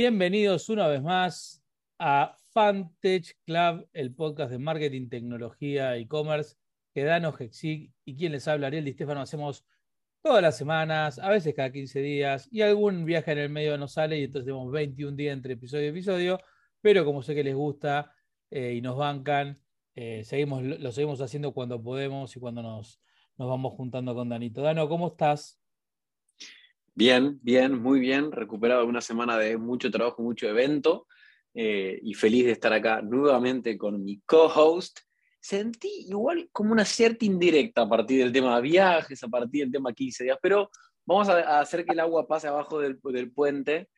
Bienvenidos una vez más a Fantech Club, el podcast de marketing, tecnología, e-commerce que Dano Hexig y quien les habla, Ariel Di Stefano, hacemos todas las semanas, a veces cada 15 días, y algún viaje en el medio nos sale y entonces tenemos 21 días entre episodio y episodio, pero como sé que les gusta eh, y nos bancan, eh, seguimos, lo seguimos haciendo cuando podemos y cuando nos, nos vamos juntando con Danito. Dano, ¿cómo estás? Bien, bien, muy bien. Recuperado una semana de mucho trabajo, mucho evento eh, y feliz de estar acá nuevamente con mi co-host. Sentí igual como una cierta indirecta a partir del tema viajes, a partir del tema 15 días, pero vamos a, hacer que el agua pase abajo del, puente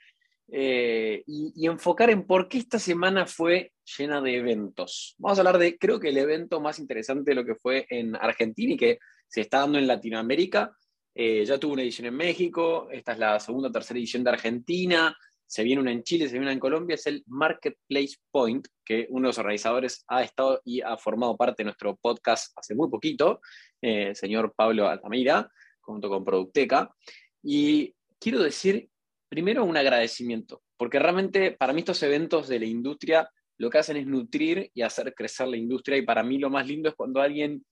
eh, y, y, enfocar en por qué esta semana fue llena de eventos. Vamos a hablar de, creo que el evento más interesante de lo que fue en Argentina y que se está dando en Latinoamérica eh, ya tuvo una edición en México, esta es la segunda o tercera edición de Argentina, se viene una en Chile, se viene una en Colombia, es el Marketplace Point, que uno de los organizadores ha estado y ha formado parte de nuestro podcast hace muy poquito, eh, señor Pablo Altamira, junto con Producteca. Y quiero decir, primero, un agradecimiento, porque realmente para mí estos eventos de la industria lo que hacen es nutrir y hacer crecer la industria, y para mí lo más lindo es cuando alguien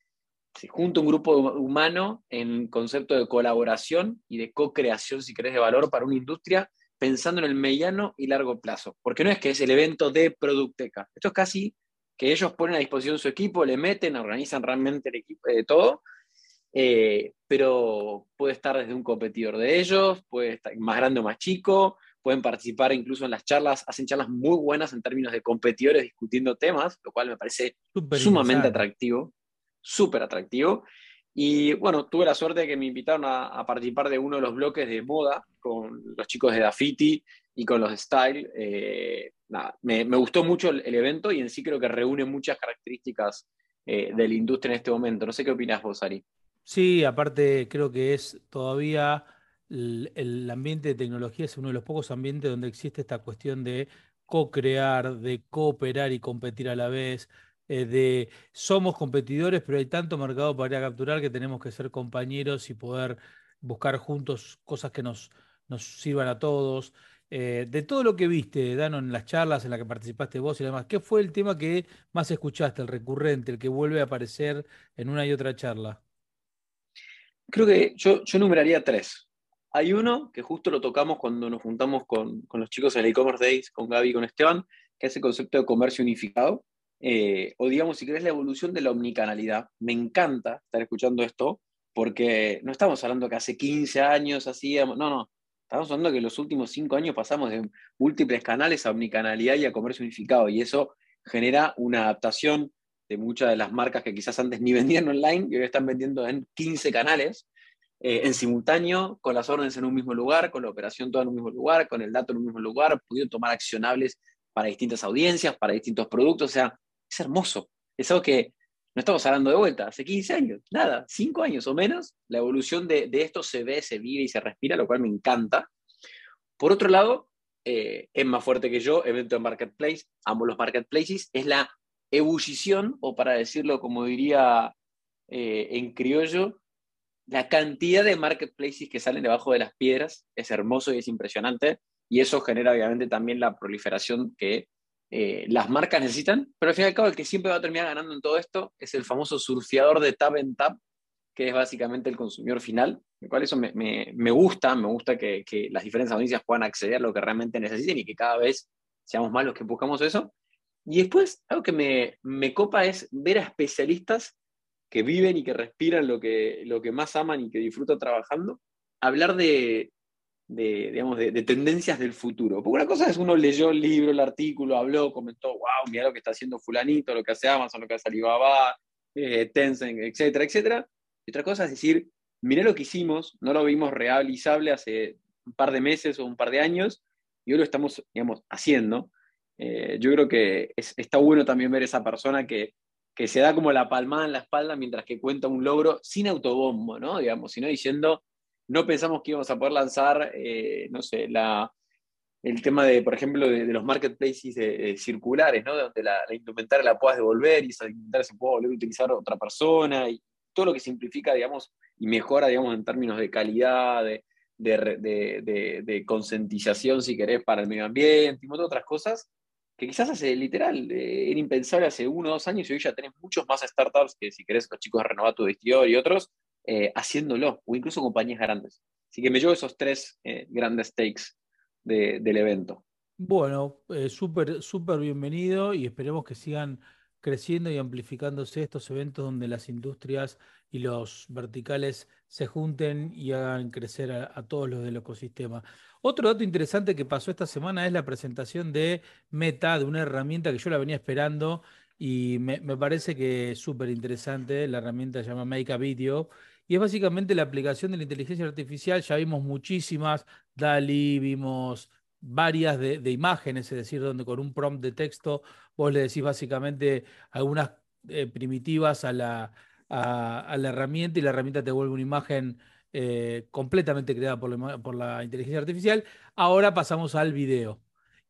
se junta un grupo humano en concepto de colaboración y de co-creación, si querés, de valor para una industria, pensando en el mediano y largo plazo. Porque no es que es el evento de Producteca. Esto es casi que ellos ponen a disposición su equipo, le meten, organizan realmente el equipo de todo, eh, pero puede estar desde un competidor de ellos, puede estar más grande o más chico, pueden participar incluso en las charlas, hacen charlas muy buenas en términos de competidores discutiendo temas, lo cual me parece sumamente atractivo súper atractivo. Y bueno, tuve la suerte de que me invitaron a, participar de uno de los bloques de moda con los chicos de Dafiti y con los de Style. Eh, me, gustó mucho el, evento y en sí creo que reúne muchas características eh, de la industria en este momento. No sé qué opinas vos, Ari. Sí, aparte creo que es todavía el, el ambiente de tecnología es uno de los pocos ambientes donde existe esta cuestión de co-crear, de cooperar y competir a la vez eh, de somos competidores, pero hay tanto mercado para capturar que tenemos que ser compañeros y poder buscar juntos cosas que nos, nos sirvan a todos. Eh, de todo lo que viste, Dano, en las charlas en las que participaste vos y demás, ¿qué fue el tema que más escuchaste, el recurrente, el que vuelve a aparecer en una y otra charla? Creo que yo, yo numeraría tres. Hay uno que justo lo tocamos cuando nos juntamos con, con los chicos en el e-commerce days, con Gaby y con Esteban, que es el concepto de comercio unificado, eh, o digamos, si querés, la evolución de la omnicanalidad. Me encanta estar escuchando esto, porque no estamos hablando que hace 15 años hacíamos, no, no, estamos hablando que los últimos 5 años pasamos de múltiples canales a omnicanalidad y a comercio unificado, y eso genera una adaptación de muchas de las marcas que quizás antes ni vendían online y hoy están vendiendo en 15 canales. Eh, en simultáneo, con las órdenes en un mismo lugar, con la operación toda en un mismo lugar, con el dato en un mismo lugar, pudiendo tomar accionables para distintas audiencias, para distintos productos. O sea, es hermoso. Es algo que no estamos hablando de vuelta, hace 15 años, nada, 5 años o menos, la evolución de, esto se ve, se vive y se respira, lo cual me encanta. Por otro lado, eh, es más fuerte que yo, evento de marketplace, amo los marketplaces, es la ebullición, o para decirlo como diría eh, en criollo, la cantidad de marketplaces que salen debajo de las piedras es hermoso y es impresionante, y eso genera obviamente también la proliferación que eh, las marcas necesitan, pero al fin y al cabo el que siempre va a terminar ganando en todo esto es el famoso surfeador de tap en tap, que es básicamente el consumidor final, lo cual eso me, me, gusta, me gusta que, que, las diferentes audiencias puedan acceder a lo que realmente necesiten y que cada vez seamos más los que buscamos eso. Y después, algo que me, me copa es ver a especialistas que viven y que respiran lo que, lo que más aman y que disfrutan trabajando, hablar de, de, digamos, de, tendencias del futuro. Porque una cosa es uno leyó el libro, el artículo, habló, comentó, wow, mira lo que está haciendo fulanito, lo que hace Amazon, lo que hace Alibaba, eh, Tencent, etcétera, etcétera. Y otra cosa es decir, mira lo que hicimos, no lo vimos realizable hace un par de meses o un par de años, y hoy lo estamos, digamos, haciendo. Eh, yo creo que está bueno también ver esa persona que, que se da como la palmada en la espalda mientras que cuenta un logro sin autobombo, ¿no? Digamos, sino diciendo, no pensamos que íbamos a poder lanzar, eh, no sé, la, el tema de, por ejemplo, de, los marketplaces circulares, ¿no? Donde la, la, indumentaria la puedas devolver y esa indumentaria se puede volver a utilizar otra persona y todo lo que simplifica, digamos, y mejora, digamos, en términos de calidad, de, de, concientización, si querés, para el medio ambiente y otras cosas que quizás hace literal, eh, era impensable hace uno o dos años y hoy ya tenés muchos más startups que, si querés, los chicos de Renovato de y otros, eh, haciéndolo, o incluso compañías grandes. Así que me llevo esos tres eh, grandes takes del evento. Bueno, súper, súper bienvenido y esperemos que sigan creciendo y amplificándose estos eventos donde las industrias y los verticales se junten y hagan crecer a, todos los del ecosistema. Otro dato interesante que pasó esta semana es la presentación de Meta, de una herramienta que yo la venía esperando y me, parece que es súper interesante. La herramienta se llama Make a Video y es básicamente la aplicación de la inteligencia artificial. Ya vimos muchísimas, DALI, vimos varias de, imágenes, es decir, donde con un prompt de texto vos le decís básicamente algunas eh, primitivas a la, a, la herramienta y la herramienta te vuelve una imagen eh, completamente creada por por la, inteligencia artificial. Ahora pasamos al video.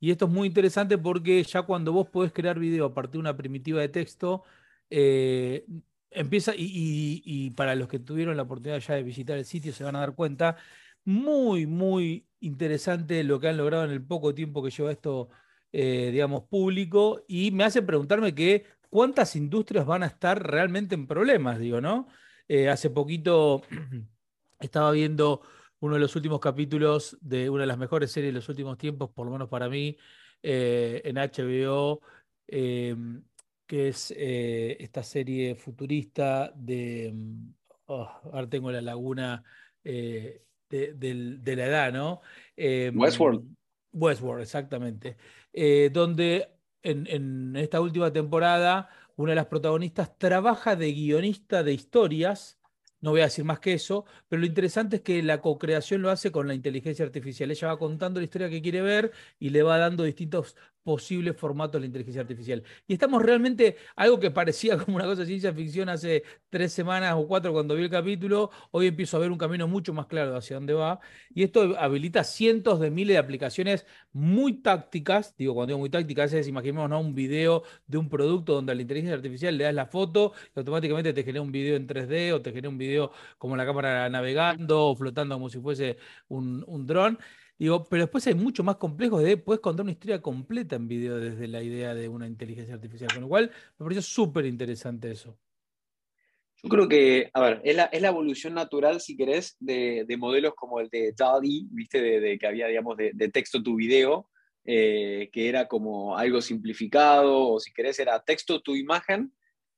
Y esto es muy interesante porque ya cuando vos podés crear video a partir de una primitiva de texto, eh, empieza, y, para los que tuvieron la oportunidad ya de visitar el sitio se van a dar cuenta, muy, muy interesante lo que han logrado en el poco tiempo que lleva esto, eh, digamos, público, y me hace preguntarme que cuántas industrias van a estar realmente en problemas, digo, ¿no? Eh, hace poquito estaba viendo uno de los últimos capítulos de una de las mejores series de los últimos tiempos, por lo menos para mí, eh, en HBO, em, que es esta serie futurista de... Mm, oh, ahora tengo la laguna de, la edad, ¿no? Westworld. Westworld, exactamente. Eh, donde en, en, esta última temporada una de las protagonistas trabaja de guionista de historias. No voy a decir más que eso, pero lo interesante es que la co-creación lo hace con la inteligencia artificial. Ella va contando la historia que quiere ver y le va dando distintos posibles formatos de la inteligencia artificial. Y estamos realmente, algo que parecía como una cosa de ciencia ficción hace tres semanas o cuatro cuando vi el capítulo, hoy empiezo a ver un camino mucho más claro hacia dónde va. Y esto habilita cientos de miles de aplicaciones muy tácticas, digo cuando digo muy tácticas, es imaginemos ¿no? un video de un producto donde a la inteligencia artificial le das la foto y automáticamente te genera un video en 3D o te genera un video como la cámara navegando o flotando como si fuese un, un dron. Digo, pero después hay mucho más complejos de, puedes contar una historia completa en video desde la idea de una inteligencia artificial, con lo cual me pareció súper interesante eso. Yo creo que, a ver, es la, evolución natural, si querés, de, modelos como el de DALI, viste, de, que había, digamos, de, texto tu video, eh, que era como algo simplificado, o si querés, era texto tu imagen,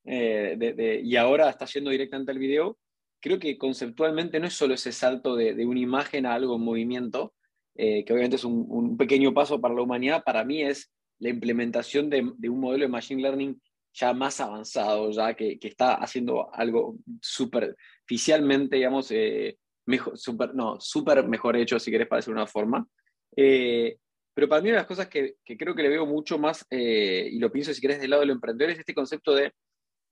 eh, y ahora está yendo directamente al video. Creo que conceptualmente no es solo ese salto de, una imagen a algo en movimiento, eh, que obviamente es un, pequeño paso para la humanidad, para mí es la implementación de, un modelo de Machine Learning ya más avanzado, ya que, está haciendo algo superficialmente, digamos, eh, super, no, súper mejor hecho, si querés, para decir una forma. Eh, pero para mí una de las cosas que, creo que le veo mucho más, y lo pienso si querés del lado del emprendedor, es este concepto de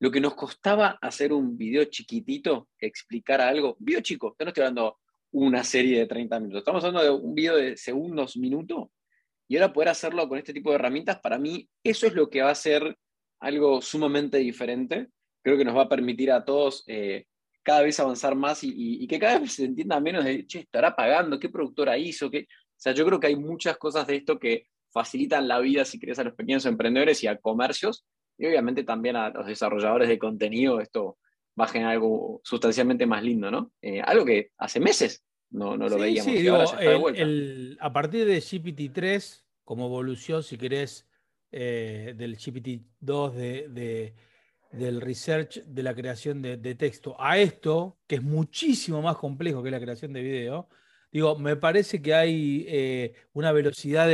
lo que nos costaba hacer un video chiquitito que explicara algo, video chico, yo no estoy hablando una serie de 30 minutos. Estamos hablando de un video de segundos, minutos, y ahora poder hacerlo con este tipo de herramientas, para mí eso es lo que va a ser algo sumamente diferente. Creo que nos va a permitir a todos eh, cada vez avanzar más y, que cada vez se entienda menos de, che, estará pagando, qué productora hizo, qué... O sea, yo creo que hay muchas cosas de esto que facilitan la vida, si querés, a los pequeños emprendedores y a comercios, y obviamente también a los desarrolladores de contenido, esto va a generar algo sustancialmente más lindo, ¿no? Eh, algo que hace meses no, no lo veíamos. Sí, digo, a partir de GPT-3, como evolución, si querés, eh, del GPT-2 de, del research de la creación de, texto a esto, que es muchísimo más complejo que la creación de video, digo, me parece que hay eh, una velocidad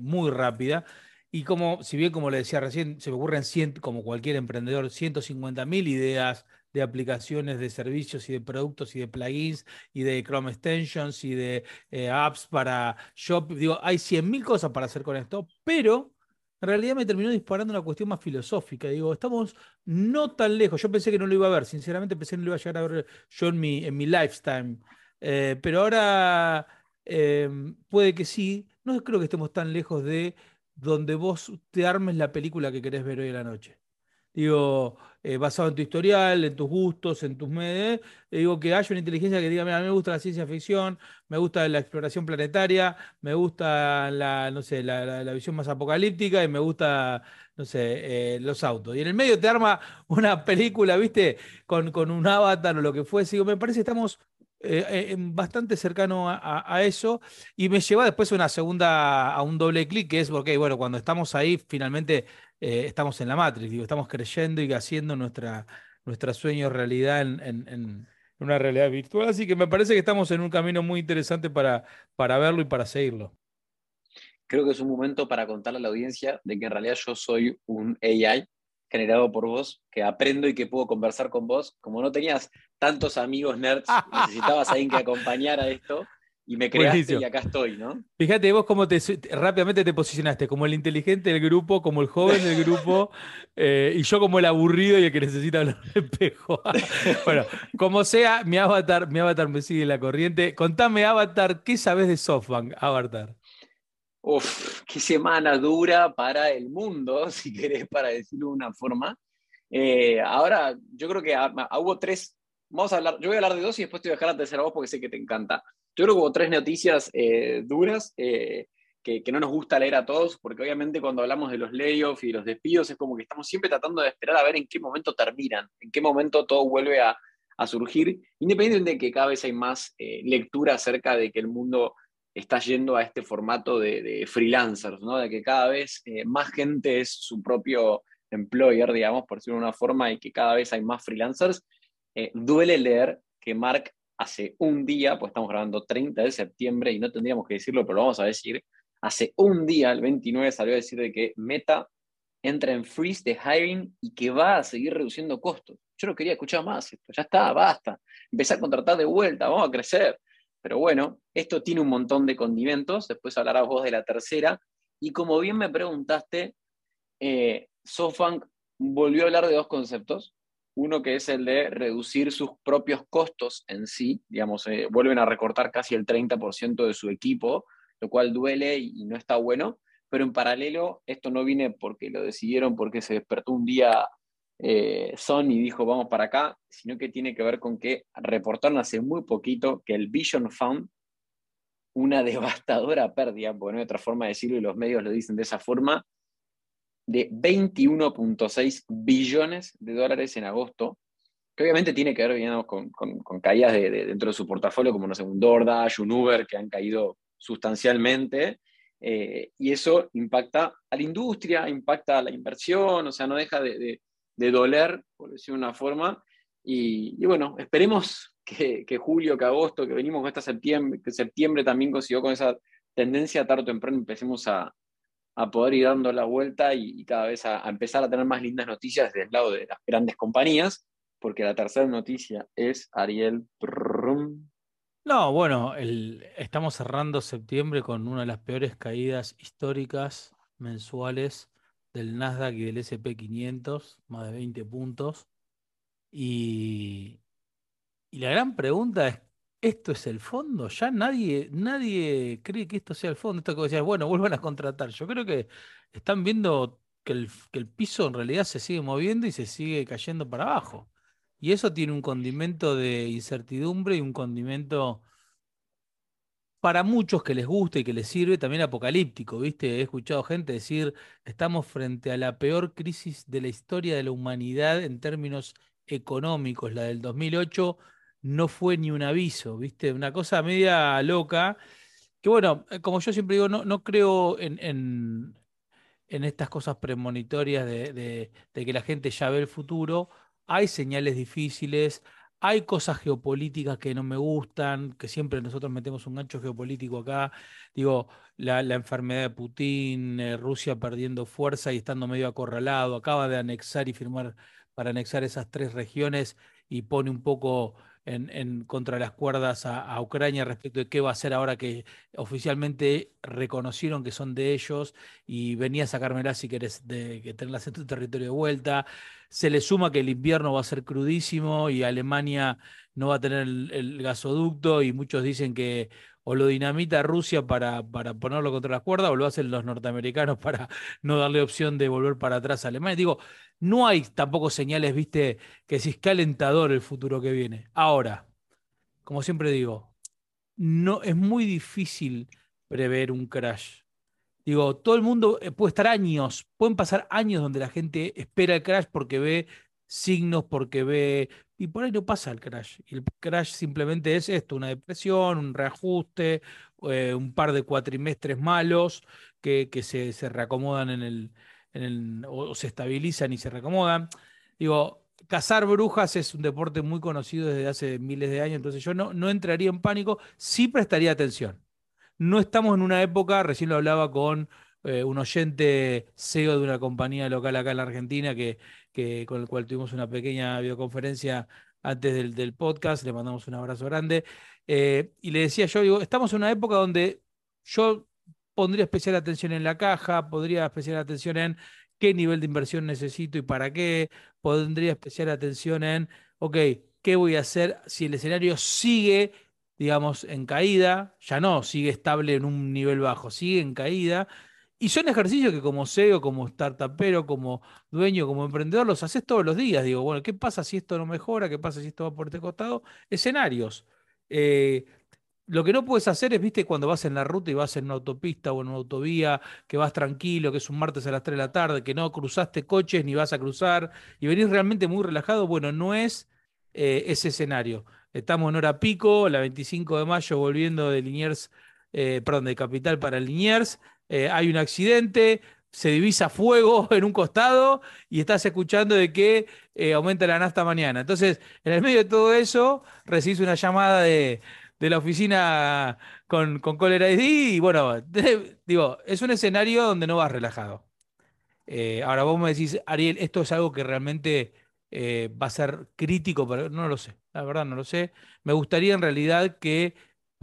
muy rápida. Y como, si bien como le decía recién, se me ocurren, como cualquier emprendedor, 150 mil ideas de aplicaciones, de servicios y de productos y de plugins y de Chrome Extensions y de eh, apps para Shop. Digo, hay 100.000 cosas para hacer con esto, pero en realidad me terminó disparando una cuestión más filosófica. Digo, estamos no tan lejos. Yo pensé que no lo iba a ver, sinceramente pensé que no lo iba a llegar a ver yo en mi, en mi lifetime. Eh, pero ahora em, puede que sí. No creo que estemos tan lejos de donde vos te armes la película que querés ver hoy en la noche. digo, eh, basado en tu historial, en tus gustos, en tus medios, digo que haya una inteligencia que diga, mira, a me gusta la ciencia ficción, me gusta la exploración planetaria, me gusta la, no sé, la, visión más apocalíptica y me gusta no sé, eh, los autos. Y en el medio te arma una película, ¿viste? Con, con un avatar o lo que fuese. Digo, me parece que estamos eh, eh, bastante cercano a, eso. Y me lleva después a una segunda, a un doble clic, que es porque, bueno, cuando estamos ahí, finalmente estamos en la Matrix, digo, estamos creyendo y haciendo nuestra, nuestra sueño realidad en, en, una realidad virtual. Así que me parece que estamos en un camino muy interesante para, para verlo y para seguirlo creo que es un momento para contarle a la audiencia de que en realidad yo soy un AI generado por vos, que aprendo y que puedo conversar con vos. Como no tenías tantos amigos nerds, necesitabas a alguien que acompañara esto y me creaste y acá estoy, ¿no? Fíjate vos cómo te, rápidamente te posicionaste, como el inteligente del grupo, como el joven del grupo, eh, y yo como el aburrido y el que necesita hablar de espejo. bueno, como sea, mi avatar, mi avatar me sigue la corriente. Contame, Avatar, ¿qué sabes de SoftBank, Avatar? Uf, qué semana dura para el mundo, si querés, para decirlo de una forma. Eh, ahora, yo creo que hubo tres, vamos a hablar, yo voy a hablar de dos y después te voy a dejar la tercera voz porque sé que te encanta. Yo creo que hubo tres noticias eh, duras eh, que, no nos gusta leer a todos, porque obviamente cuando hablamos de los layoffs y los despidos es como que estamos siempre tratando de esperar a ver en qué momento terminan, en qué momento todo vuelve a, surgir, independientemente de que cada vez hay más lectura acerca de que el mundo está yendo a este formato de, freelancers, ¿no? de que cada vez eh, más gente es su propio employer, digamos, por decirlo de una forma, y que cada vez hay más freelancers, eh, duele leer que Mark hace un día, pues estamos grabando 30 de septiembre y no tendríamos que decirlo, pero lo vamos a decir, hace un día, el 29, salió a decir de que Meta entra en freeze de hiring y que va a seguir reduciendo costos. Yo no quería escuchar más esto, ya está, basta. Empezar a contratar de vuelta, vamos a crecer. Pero bueno, esto tiene un montón de condimentos, después hablarás vos de la tercera. Y como bien me preguntaste, eh, SoftBank volvió a hablar de dos conceptos. Uno que es el de reducir sus propios costos en sí, digamos, eh, vuelven a recortar casi el 30% de su equipo, lo cual duele y no está bueno, pero en paralelo esto no viene porque lo decidieron, porque se despertó un día eh, Sony dijo vamos para acá, sino que tiene que ver con que reportaron hace muy poquito que el Vision Fund, una devastadora pérdida, porque no hay otra forma de decirlo y los medios lo dicen de esa forma, de 21.6 billones de dólares en agosto, que obviamente tiene que ver con, caídas de, dentro de su portafolio, como no sé, un DoorDash, un Uber, que han caído sustancialmente, eh, y eso impacta a la industria, impacta a la inversión, o sea, no deja de, de doler, por decir una forma. Y, bueno, esperemos que, julio, que agosto, que venimos con esta septiembre, que septiembre también consiguió con esa tendencia tarde o temprano, empecemos a, poder ir dando la vuelta y, cada vez a, empezar a tener más lindas noticias del lado de las grandes compañías, porque la tercera noticia es Ariel. No, bueno, estamos cerrando septiembre con una de las peores caídas históricas mensuales del Nasdaq y del SP500, más de 20 puntos. Y, la gran pregunta es, ¿esto es el fondo? Ya nadie, nadie cree que esto sea el fondo. Esto que decías, bueno, vuelvan a contratar. Yo creo que están viendo que el, que el piso en realidad se sigue moviendo y se sigue cayendo para abajo. Y eso tiene un condimento de incertidumbre y un condimento para muchos que les gusta y que les sirve, también apocalíptico, ¿viste? He escuchado gente decir, estamos frente a la peor crisis de la historia de la humanidad en términos económicos. La del 2008 no fue ni un aviso, ¿viste? Una cosa media loca, que bueno, eh, como yo siempre digo, no, no creo en, en, estas cosas premonitorias de, de que la gente ya ve el futuro. Hay señales difíciles, hay cosas geopolíticas que no me gustan, que siempre nosotros metemos un gancho geopolítico acá. Digo, la, enfermedad de Putin, eh, Rusia perdiendo fuerza y estando medio acorralado, acaba de anexar y firmar para anexar esas tres regiones y pone un poco en, contra las cuerdas a, Ucrania respecto de qué va a hacer ahora que oficialmente reconocieron que son de ellos y venía a sacármela si querés de, que tenerlas en tu territorio de vuelta. Se le suma que el invierno va a ser crudísimo y Alemania no va a tener el, gasoducto y muchos dicen que o lo dinamita Rusia para, para ponerlo contra las cuerdas, o lo hacen los norteamericanos para no darle opción de volver para atrás a Alemania. Digo, no hay tampoco señales, viste, que si es calentador el futuro que viene. Ahora, como siempre digo, no, es muy difícil prever un crash. Digo, todo el mundo eh, puede estar años, pueden pasar años donde la gente espera el crash porque ve signos, porque ve... Y por ahí no pasa el crash. Y el crash simplemente es esto, una depresión, un reajuste, eh, un par de cuatrimestres malos que, que se, se, reacomodan en el, o se estabilizan y se reacomodan. Digo, cazar brujas es un deporte muy conocido desde hace miles de años, entonces yo no, no entraría en pánico, sí prestaría atención. No estamos en una época, recién lo hablaba con eh, un oyente CEO de una compañía local acá en la Argentina, que, que, con el cual tuvimos una pequeña videoconferencia antes del, podcast, le mandamos un abrazo grande, eh, y le decía yo, digo, estamos en una época donde yo pondría especial atención en la caja, podría especial atención en qué nivel de inversión necesito y para qué, pondría especial atención en, ok, ¿qué voy a hacer si el escenario sigue, digamos, en caída? Ya no, sigue estable en un nivel bajo, sigue en caída. Y son ejercicios que como CEO, como startupero, como dueño, como emprendedor, los haces todos los días. Digo, bueno, ¿qué pasa si esto no mejora? ¿Qué pasa si esto va por este costado? Escenarios. Eh, lo que no puedes hacer es, viste, cuando vas en la ruta y vas en una autopista o en una autovía, que vas tranquilo, que es un martes a las 3 de la tarde, que no cruzaste coches ni vas a cruzar y venís realmente muy relajado, bueno, no es eh, ese escenario. Estamos en hora pico, la 25 de mayo, volviendo de Liniers, eh, perdón, de Capital para Liniers. Eh, hay un accidente, se divisa fuego en un costado y estás escuchando de que aumenta la nafta mañana. Entonces, en el medio de todo eso, recibís una llamada de de la oficina con, con ID y bueno, digo, es un escenario donde no vas relajado. Eh, ahora vos me decís, Ariel, esto es algo que realmente eh, va a ser crítico, pero no lo sé, la verdad no lo sé. Me gustaría en realidad que,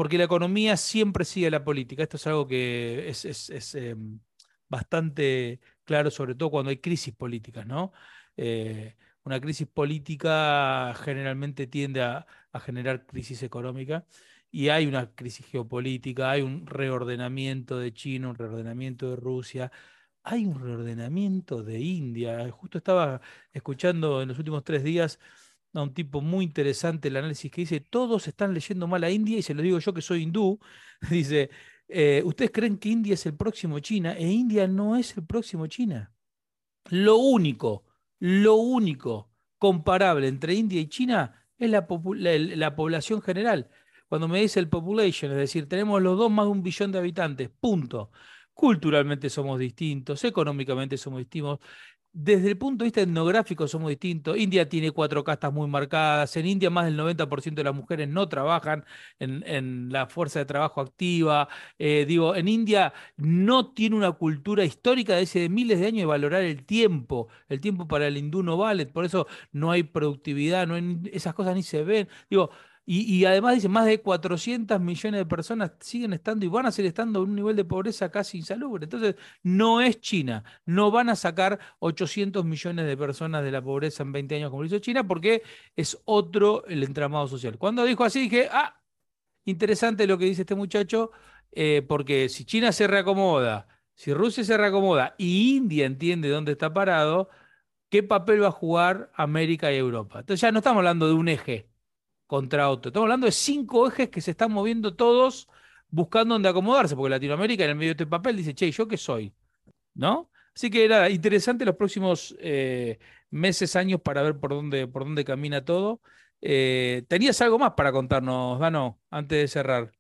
porque la economía siempre sigue la política, esto es algo que es, em, bastante claro, sobre todo cuando hay crisis políticas, ¿no? Eh, una crisis política generalmente tiende a, generar crisis económica y hay una crisis geopolítica, hay un reordenamiento de China, un reordenamiento de Rusia, hay un reordenamiento de India. Justo estaba escuchando en los últimos tres días a un tipo muy interesante el análisis que dice, todos están leyendo mal a India y se lo digo yo que soy hindú, dice, eh, ustedes creen que India es el próximo China e India no es el próximo China. Lo único lo único comparable entre India y China es la, población general. Cuando me dice el population, es decir, tenemos los dos más de un billón de habitantes, punto. Culturalmente somos distintos, económicamente somos distintos, desde el punto de vista etnográfico somos distintos. India tiene cuatro castas muy marcadas. En India más del 90% de las mujeres no trabajan en, la fuerza de trabajo activa. Eh, digo, en India no tiene una cultura histórica de, ese de miles de años de valorar el tiempo. El tiempo para el hindú no vale. Por eso no hay productividad, esas cosas ni se ven. Digo, y, además dice, más de 400 millones de personas siguen estando y van a seguir estando en un nivel de pobreza casi insalubre. Entonces, no es China. No van a sacar 800 millones de personas de la pobreza en 20 años como lo hizo China porque es otro el entramado social. Cuando dijo así, dije, ah, interesante lo que dice este muchacho, eh, porque si China se reacomoda, si Rusia se reacomoda y India entiende dónde está parado, ¿qué papel va a jugar América y Europa? Entonces ya no estamos hablando de un eje contra otro. Estamos hablando de cinco ejes que se están moviendo todos buscando dónde acomodarse, porque Latinoamérica en el medio de este papel dice, che, ¿yo qué soy? ¿No? Así que era interesante los próximos eh, meses, años para ver por dónde, por dónde camina todo. Eh, ¿Tenías algo más para contarnos, Dano, antes de cerrar?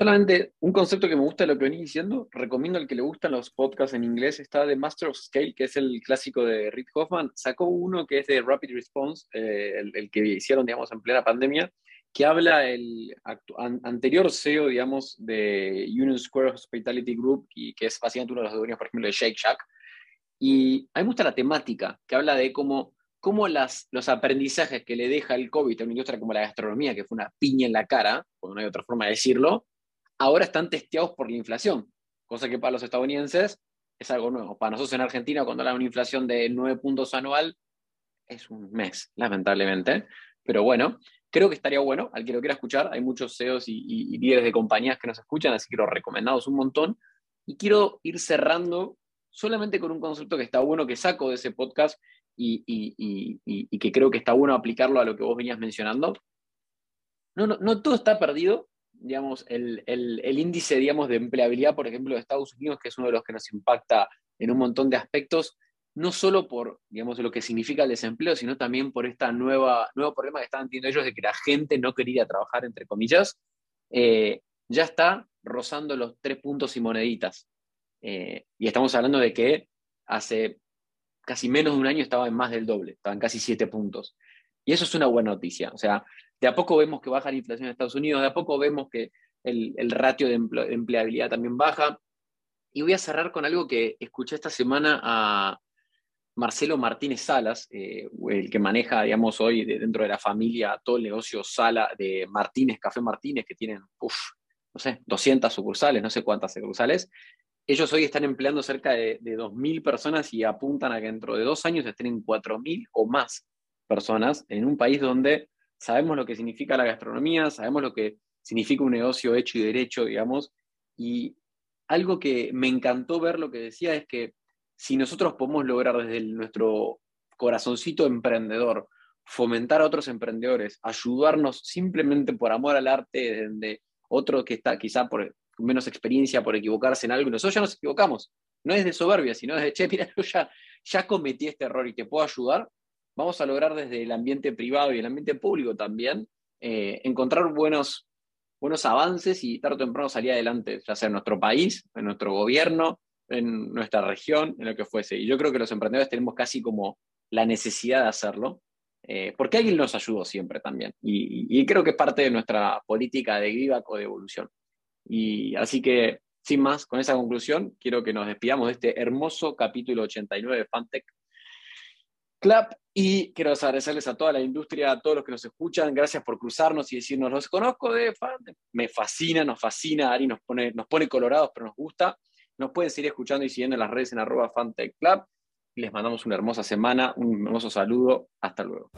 Solamente un concepto que me gusta de lo que venís diciendo, recomiendo al que le gustan los podcasts en inglés, está de Master of Scale, que es el clásico de Rick Hoffman. Sacó uno que es de Rapid Response, eh, el, que hicieron, digamos, en plena pandemia, que habla el anterior CEO, digamos, de Union Square Hospitality Group, y que es básicamente uno de los dueños, por ejemplo, de Shake Shack. Y a mí me gusta la temática, que habla de cómo, cómo las, los aprendizajes que le deja el COVID a una industria como la gastronomía, que fue una piña en la cara, porque no hay otra forma de decirlo, ahora están testeados por la inflación, cosa que para los estadounidenses es algo nuevo. Para nosotros en Argentina, cuando hay una inflación de 9 puntos anual, es un mes, lamentablemente. Pero bueno, Creo que estaría bueno, al que lo quiera escuchar, hay muchos CEOs y, líderes de compañías que nos escuchan, así que lo recomendamos un montón. Y quiero ir cerrando solamente con un concepto que está bueno, que saco de ese podcast y, y, que creo que está bueno aplicarlo a lo que vos venías mencionando. No, no, no todo está perdido, digamos, el, el, índice, digamos, de empleabilidad, por ejemplo, de Estados Unidos, que es uno de los que nos impacta en un montón de aspectos, no solo por, digamos, lo que significa el desempleo, sino también por este nuevo problema que estaban teniendo ellos de que la gente no quería trabajar, entre comillas, eh, ya está rozando los tres puntos y moneditas. Eh, y estamos hablando de que hace casi menos de un año estaba en más del doble, estaban casi siete puntos. Y eso es una buena noticia. O sea, de a poco vemos que baja la inflación en Estados Unidos, de a poco vemos que el, ratio de, empleabilidad también baja. Y voy a cerrar con algo que escuché esta semana a Marcelo Martínez Salas, eh, el que maneja, digamos, hoy dentro de la familia todo el negocio Sala de Martínez, Café Martínez, que tienen, no sé, 200 sucursales, no sé cuántas sucursales. Ellos hoy están empleando cerca de, de 2.000 personas y apuntan a que dentro de dos años estén en 4.000 o más personas en un país donde sabemos lo que significa la gastronomía, sabemos lo que significa un negocio hecho y derecho, digamos, y algo que me encantó ver lo que decía es que si nosotros podemos lograr desde nuestro corazoncito emprendedor fomentar a otros emprendedores, ayudarnos simplemente por amor al arte de otro que está quizá por menos experiencia, por equivocarse en algo, y nosotros ya nos equivocamos. No es de soberbia, sino de, che, mira, yo ya, ya cometí este error y te puedo ayudar, vamos a lograr desde el ambiente privado y el ambiente público también eh, encontrar buenos, buenos avances y tarde o temprano salir adelante, ya sea en nuestro país, en nuestro gobierno, en nuestra región, en lo que fuese. Y yo creo que los emprendedores tenemos casi como la necesidad de hacerlo, eh, porque alguien nos ayudó siempre también. Y, creo que es parte de nuestra política de Vivac o de evolución. Y así que, sin más, con esa conclusión, quiero que nos despidamos de este hermoso capítulo 89 de Fantech Club. Y quiero agradecerles a toda la industria, a todos los que nos escuchan. Gracias por cruzarnos y decirnos, los conozco de Fantech. Me fascina, nos fascina. Ari nos pone, nos pone colorados, pero nos gusta. Nos pueden seguir escuchando y siguiendo en las redes en arroba Fantech Club. Y les mandamos una hermosa semana, un hermoso saludo. Hasta luego.